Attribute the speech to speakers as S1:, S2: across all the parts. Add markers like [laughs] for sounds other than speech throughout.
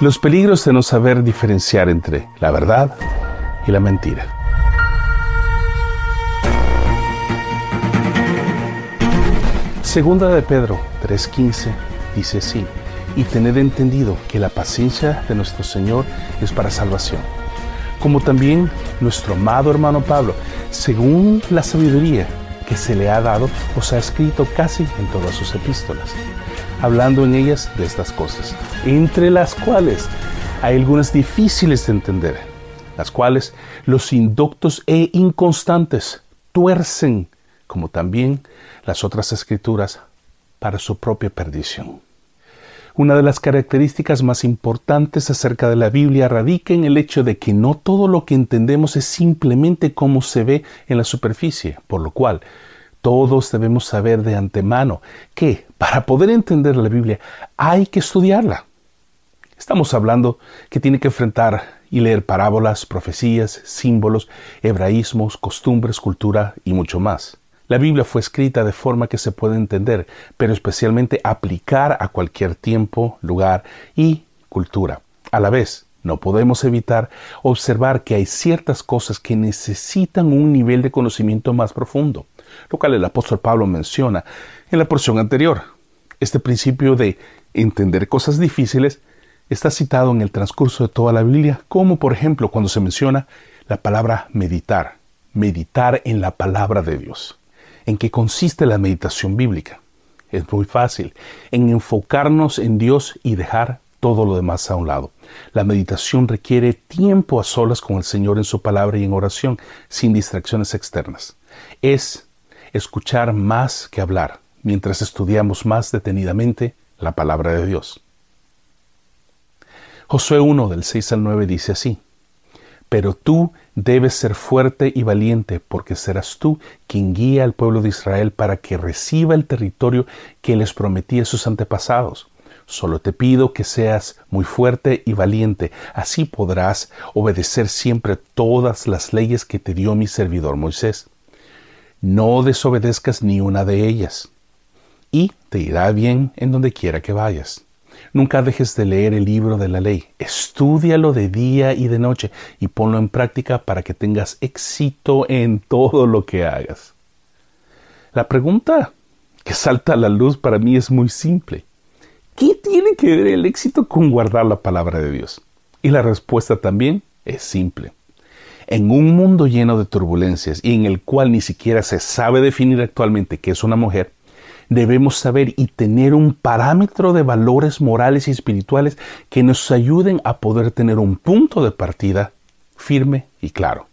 S1: Los peligros de no saber diferenciar entre la verdad y la mentira. Segunda de Pedro 3:15 dice así, y tener entendido que la paciencia de nuestro Señor es para salvación, como también nuestro amado hermano Pablo, según la sabiduría que se le ha dado, os ha escrito casi en todas sus epístolas, hablando en ellas de estas cosas, entre las cuales hay algunas difíciles de entender, las cuales los inductos e inconstantes tuercen, como también las otras escrituras, para su propia perdición. Una de las características más importantes acerca de la Biblia radica en el hecho de que no todo lo que entendemos es simplemente como se ve en la superficie, por lo cual todos debemos saber de antemano que para poder entender la Biblia hay que estudiarla. Estamos hablando que tiene que enfrentar y leer parábolas, profecías, símbolos, hebraísmos, costumbres, cultura y mucho más. La Biblia fue escrita de forma que se puede entender, pero especialmente aplicar a cualquier tiempo, lugar y cultura. A la vez, no podemos evitar observar que hay ciertas cosas que necesitan un nivel de conocimiento más profundo, lo cual el apóstol Pablo menciona en la porción anterior. Este principio de entender cosas difíciles está citado en el transcurso de toda la Biblia, como por ejemplo cuando se menciona la palabra meditar, meditar en la palabra de Dios. ¿En qué consiste la meditación bíblica? Es muy fácil, en enfocarnos en Dios y dejar todo lo demás a un lado. La meditación requiere tiempo a solas con el Señor en su palabra y en oración, sin distracciones externas. Es escuchar más que hablar, mientras estudiamos más detenidamente la palabra de Dios. Josué 1 del 6 al 9 dice así, Pero tú Debes ser fuerte y valiente, porque serás tú quien guía al pueblo de Israel para que reciba el territorio que les prometí a sus antepasados. Solo te pido que seas muy fuerte y valiente, así podrás obedecer siempre todas las leyes que te dio mi servidor Moisés. No desobedezcas ni una de ellas, y te irá bien en donde quiera que vayas. Nunca dejes de leer el libro de la ley. Estúdialo de día y de noche y ponlo en práctica para que tengas éxito en todo lo que hagas. La pregunta que salta a la luz para mí es muy simple. ¿Qué tiene que ver el éxito con guardar la palabra de Dios? Y la respuesta también es simple. En un mundo lleno de turbulencias y en el cual ni siquiera se sabe definir actualmente qué es una mujer, debemos saber y tener un parámetro de valores morales y espirituales que nos ayuden a poder tener un punto de partida firme y claro.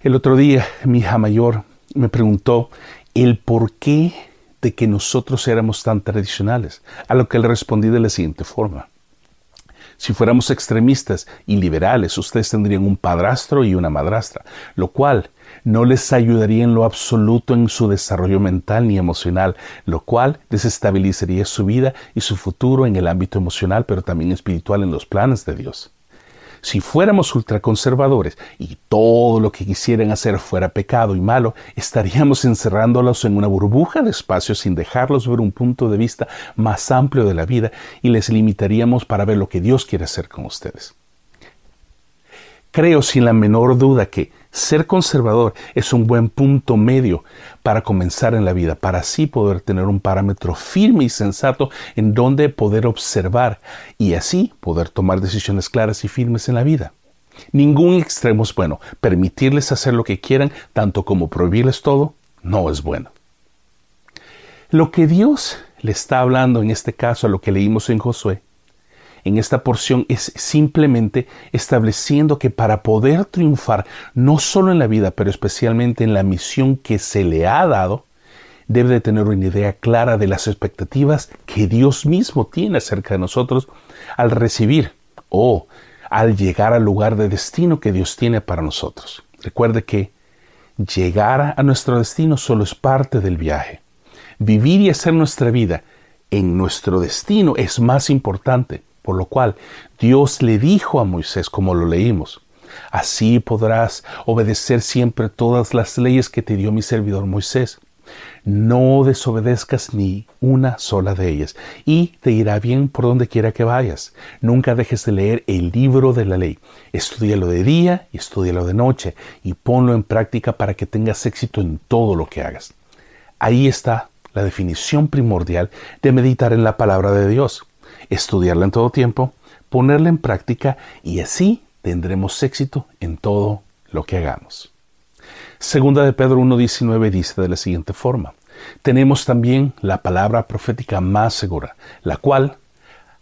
S1: El otro día mi hija mayor me preguntó el por qué de que nosotros éramos tan tradicionales, a lo que le respondí de la siguiente forma. Si fuéramos extremistas y liberales, ustedes tendrían un padrastro y una madrastra, lo cual no les ayudaría en lo absoluto en su desarrollo mental ni emocional, lo cual desestabilizaría su vida y su futuro en el ámbito emocional, pero también espiritual en los planes de Dios. Si fuéramos ultraconservadores y todo lo que quisieran hacer fuera pecado y malo, estaríamos [laughs] encerrándolos en una burbuja de espacio sin dejarlos ver un punto de vista más amplio de la vida y les limitaríamos para ver lo que Dios quiere hacer con ustedes. Creo sin la menor duda que ser conservador es un buen punto medio para comenzar en la vida, para así poder tener un parámetro firme y sensato en donde poder observar y así poder tomar decisiones claras y firmes en la vida. Ningún extremo es bueno. Permitirles hacer lo que quieran, tanto como prohibirles todo, no es bueno. Lo que Dios le está hablando en este caso a lo que leímos en Josué en esta porción es simplemente estableciendo que para poder triunfar, no solo en la vida, pero especialmente en la misión que se le ha dado, debe de tener una idea clara de las expectativas que Dios mismo tiene acerca de nosotros al recibir o al llegar al lugar de destino que Dios tiene para nosotros. Recuerde que llegar a nuestro destino solo es parte del viaje. Vivir y hacer nuestra vida en nuestro destino es más importante por lo cual Dios le dijo a Moisés, como lo leímos, Así podrás obedecer siempre todas las leyes que te dio mi servidor Moisés. No desobedezcas ni una sola de ellas, y te irá bien por donde quiera que vayas. Nunca dejes de leer el libro de la ley. Estudialo de día y estudialo de noche, y ponlo en práctica para que tengas éxito en todo lo que hagas. Ahí está la definición primordial de meditar en la palabra de Dios. Estudiarla en todo tiempo, ponerla en práctica y así tendremos éxito en todo lo que hagamos. Segunda de Pedro 1.19 dice de la siguiente forma, tenemos también la palabra profética más segura, la cual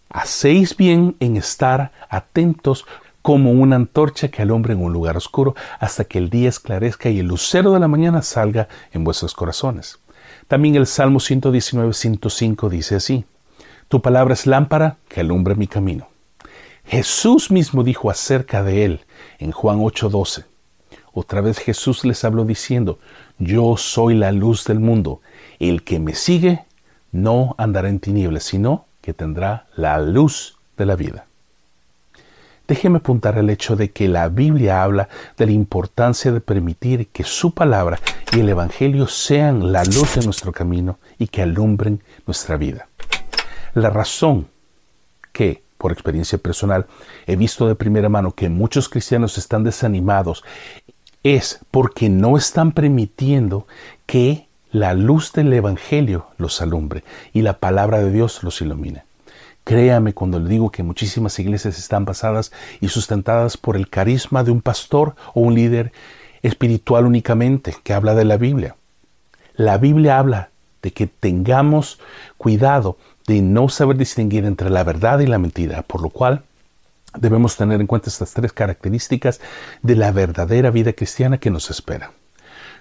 S1: hacéis bien en estar atentos como una antorcha que alumbra en un lugar oscuro hasta que el día esclarezca y el lucero de la mañana salga en vuestros corazones. También el Salmo 119, 105 dice así, Tu palabra es lámpara que alumbra mi camino. Jesús mismo dijo acerca de él en Juan 8:12, otra vez Jesús les habló diciendo, Yo soy la luz del mundo. El que me sigue no andará en tinieblas, sino que tendrá la luz de la vida. Déjeme apuntar el hecho de que la Biblia habla de la importancia de permitir que su palabra y el Evangelio sean la luz de nuestro camino y que alumbren nuestra vida. La razón que por experiencia personal, he visto de primera mano que muchos cristianos están desanimados es porque no están permitiendo que la luz del Evangelio los alumbre y la palabra de Dios los ilumine. Créame cuando le digo que muchísimas iglesias están basadas y sustentadas por el carisma de un pastor o un líder espiritual únicamente que habla de la Biblia. La Biblia habla de que tengamos cuidado de no saber distinguir entre la verdad y la mentira, por lo cual Debemos tener en cuenta estas tres características de la verdadera vida cristiana que nos espera.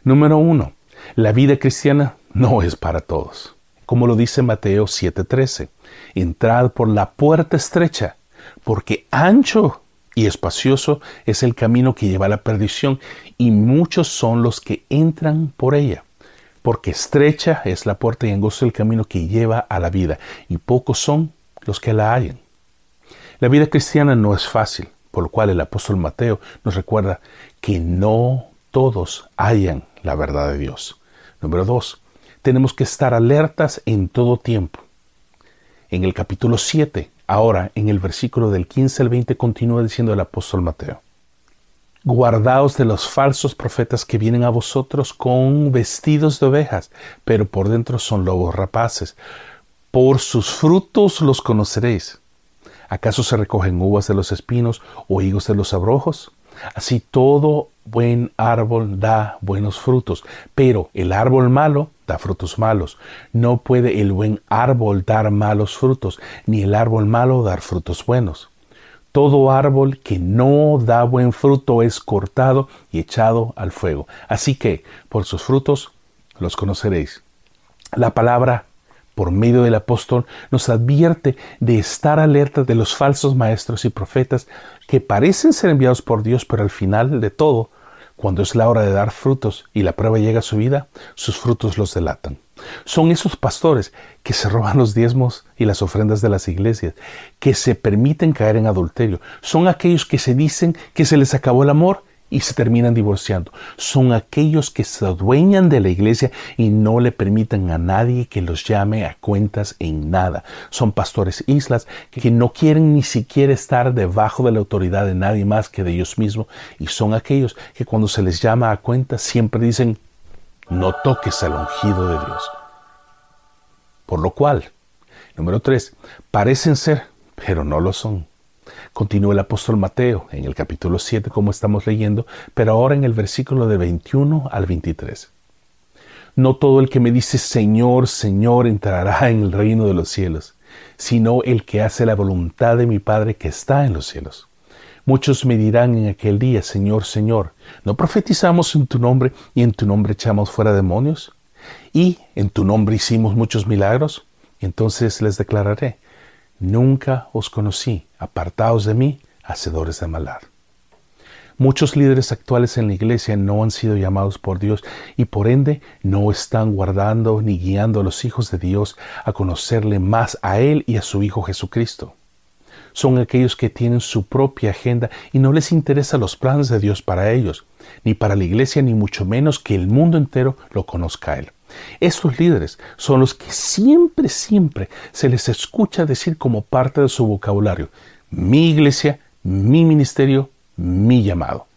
S1: Número uno, la vida cristiana no es para todos. Como lo dice Mateo 7:13, entrad por la puerta estrecha, porque ancho y espacioso es el camino que lleva a la perdición, y muchos son los que entran por ella. Porque estrecha es la puerta y angosto el camino que lleva a la vida, y pocos son los que la hallan. La vida cristiana no es fácil, por lo cual el apóstol Mateo nos recuerda que no todos hayan la verdad de Dios. Número dos, tenemos que estar alertas en todo tiempo. En el capítulo 7, ahora en el versículo del 15 al 20, continúa diciendo el apóstol Mateo. Guardaos de los falsos profetas que vienen a vosotros con vestidos de ovejas, pero por dentro son lobos rapaces. Por sus frutos los conoceréis. ¿Acaso se recogen uvas de los espinos o higos de los abrojos? Así todo buen árbol da buenos frutos, pero el árbol malo da frutos malos. No puede el buen árbol dar malos frutos, ni el árbol malo dar frutos buenos. Todo árbol que no da buen fruto es cortado y echado al fuego. Así que por sus frutos los conoceréis. La palabra por medio del apóstol, nos advierte de estar alerta de los falsos maestros y profetas que parecen ser enviados por Dios, pero al final de todo, cuando es la hora de dar frutos y la prueba llega a su vida, sus frutos los delatan. Son esos pastores que se roban los diezmos y las ofrendas de las iglesias, que se permiten caer en adulterio. Son aquellos que se dicen que se les acabó el amor y se terminan divorciando. Son aquellos que se adueñan de la iglesia y no le permiten a nadie que los llame a cuentas en nada. Son pastores islas que no quieren ni siquiera estar debajo de la autoridad de nadie más que de ellos mismos. Y son aquellos que cuando se les llama a cuentas siempre dicen, no toques al ungido de Dios. Por lo cual, número tres, parecen ser, pero no lo son. Continúa el apóstol Mateo en el capítulo 7 como estamos leyendo, pero ahora en el versículo de 21 al 23. No todo el que me dice Señor, Señor entrará en el reino de los cielos, sino el que hace la voluntad de mi Padre que está en los cielos. Muchos me dirán en aquel día, Señor, Señor, ¿no profetizamos en tu nombre y en tu nombre echamos fuera demonios? ¿Y en tu nombre hicimos muchos milagros? Entonces les declararé, Nunca os conocí, apartaos de mí, hacedores de maldad. Muchos líderes actuales en la iglesia no han sido llamados por Dios y por ende no están guardando ni guiando a los hijos de Dios a conocerle más a Él y a su Hijo Jesucristo. Son aquellos que tienen su propia agenda y no les interesan los planes de Dios para ellos, ni para la iglesia, ni mucho menos que el mundo entero lo conozca a Él. Estos líderes son los que siempre, siempre se les escucha decir como parte de su vocabulario, mi iglesia, mi ministerio, mi llamado.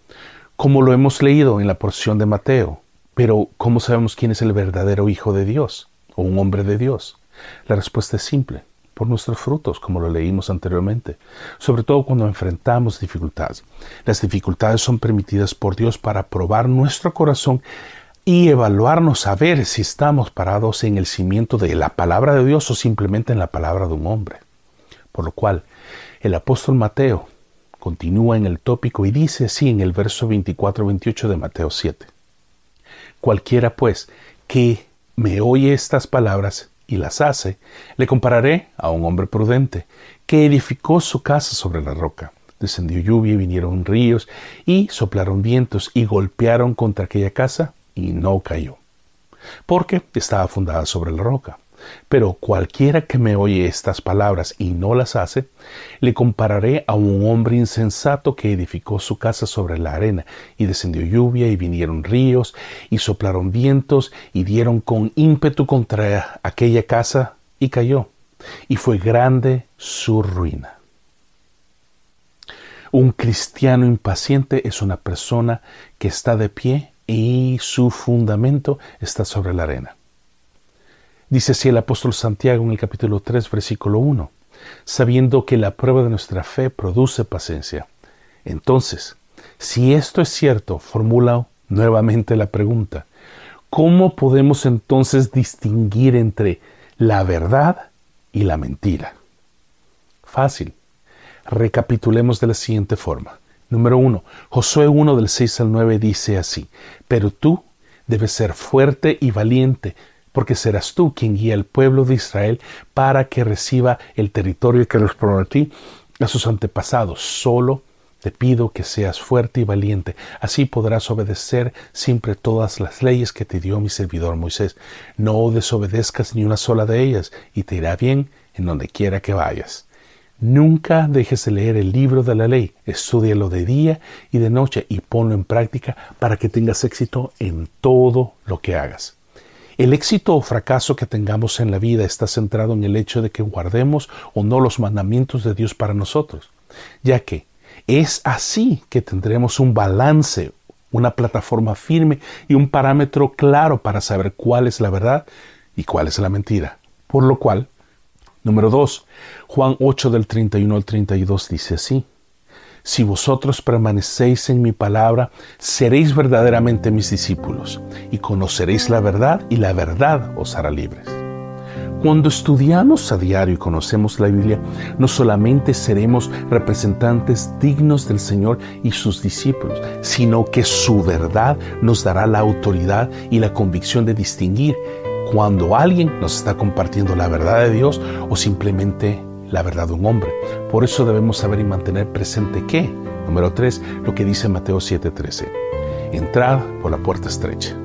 S1: Como lo hemos leído en la porción de Mateo. Pero, ¿cómo sabemos quién es el verdadero Hijo de Dios o un hombre de Dios? La respuesta es simple, por nuestros frutos, como lo leímos anteriormente, sobre todo cuando enfrentamos dificultades. Las dificultades son permitidas por Dios para probar nuestro corazón y evaluarnos a ver si estamos parados en el cimiento de la palabra de Dios o simplemente en la palabra de un hombre. Por lo cual, el apóstol Mateo continúa en el tópico y dice así en el verso 24-28 de Mateo 7. Cualquiera pues que me oye estas palabras y las hace, le compararé a un hombre prudente que edificó su casa sobre la roca. Descendió lluvia y vinieron ríos y soplaron vientos y golpearon contra aquella casa y no cayó, porque estaba fundada sobre la roca. Pero cualquiera que me oye estas palabras y no las hace, le compararé a un hombre insensato que edificó su casa sobre la arena, y descendió lluvia, y vinieron ríos, y soplaron vientos, y dieron con ímpetu contra aquella casa, y cayó, y fue grande su ruina. Un cristiano impaciente es una persona que está de pie y su fundamento está sobre la arena. Dice así el apóstol Santiago en el capítulo 3, versículo 1, sabiendo que la prueba de nuestra fe produce paciencia. Entonces, si esto es cierto, formula nuevamente la pregunta, ¿cómo podemos entonces distinguir entre la verdad y la mentira? Fácil. Recapitulemos de la siguiente forma. Número uno, Josué 1 del 6 al 9 dice así, pero tú debes ser fuerte y valiente, porque serás tú quien guía al pueblo de Israel para que reciba el territorio que les prometí a sus antepasados. Solo te pido que seas fuerte y valiente, así podrás obedecer siempre todas las leyes que te dio mi servidor Moisés. No desobedezcas ni una sola de ellas, y te irá bien en donde quiera que vayas. Nunca dejes de leer el libro de la ley, estudialo de día y de noche y ponlo en práctica para que tengas éxito en todo lo que hagas. El éxito o fracaso que tengamos en la vida está centrado en el hecho de que guardemos o no los mandamientos de Dios para nosotros, ya que es así que tendremos un balance, una plataforma firme y un parámetro claro para saber cuál es la verdad y cuál es la mentira. Por lo cual, Número 2. Juan 8 del 31 al 32 dice así. Si vosotros permanecéis en mi palabra, seréis verdaderamente mis discípulos, y conoceréis la verdad, y la verdad os hará libres. Cuando estudiamos a diario y conocemos la Biblia, no solamente seremos representantes dignos del Señor y sus discípulos, sino que su verdad nos dará la autoridad y la convicción de distinguir cuando alguien nos está compartiendo la verdad de Dios o simplemente la verdad de un hombre. Por eso debemos saber y mantener presente que, número 3, lo que dice Mateo 7:13, entrad por la puerta estrecha.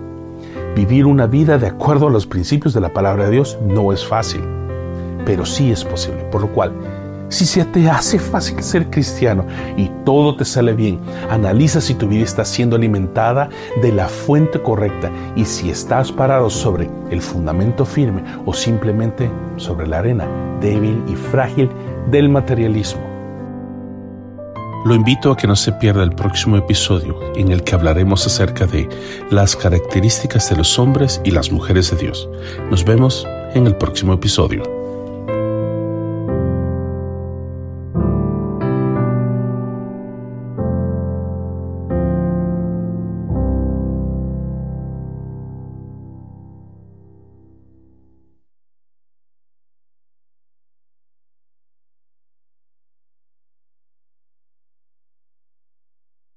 S1: Vivir una vida de acuerdo a los principios de la palabra de Dios no es fácil, pero sí es posible, por lo cual si se te hace fácil ser cristiano y todo te sale bien, analiza si tu vida está siendo alimentada de la fuente correcta y si estás parado sobre el fundamento firme o simplemente sobre la arena débil y frágil del materialismo. Lo invito a que no se pierda el próximo episodio en el que hablaremos acerca de las características de los hombres y las mujeres de Dios. Nos vemos en el próximo episodio.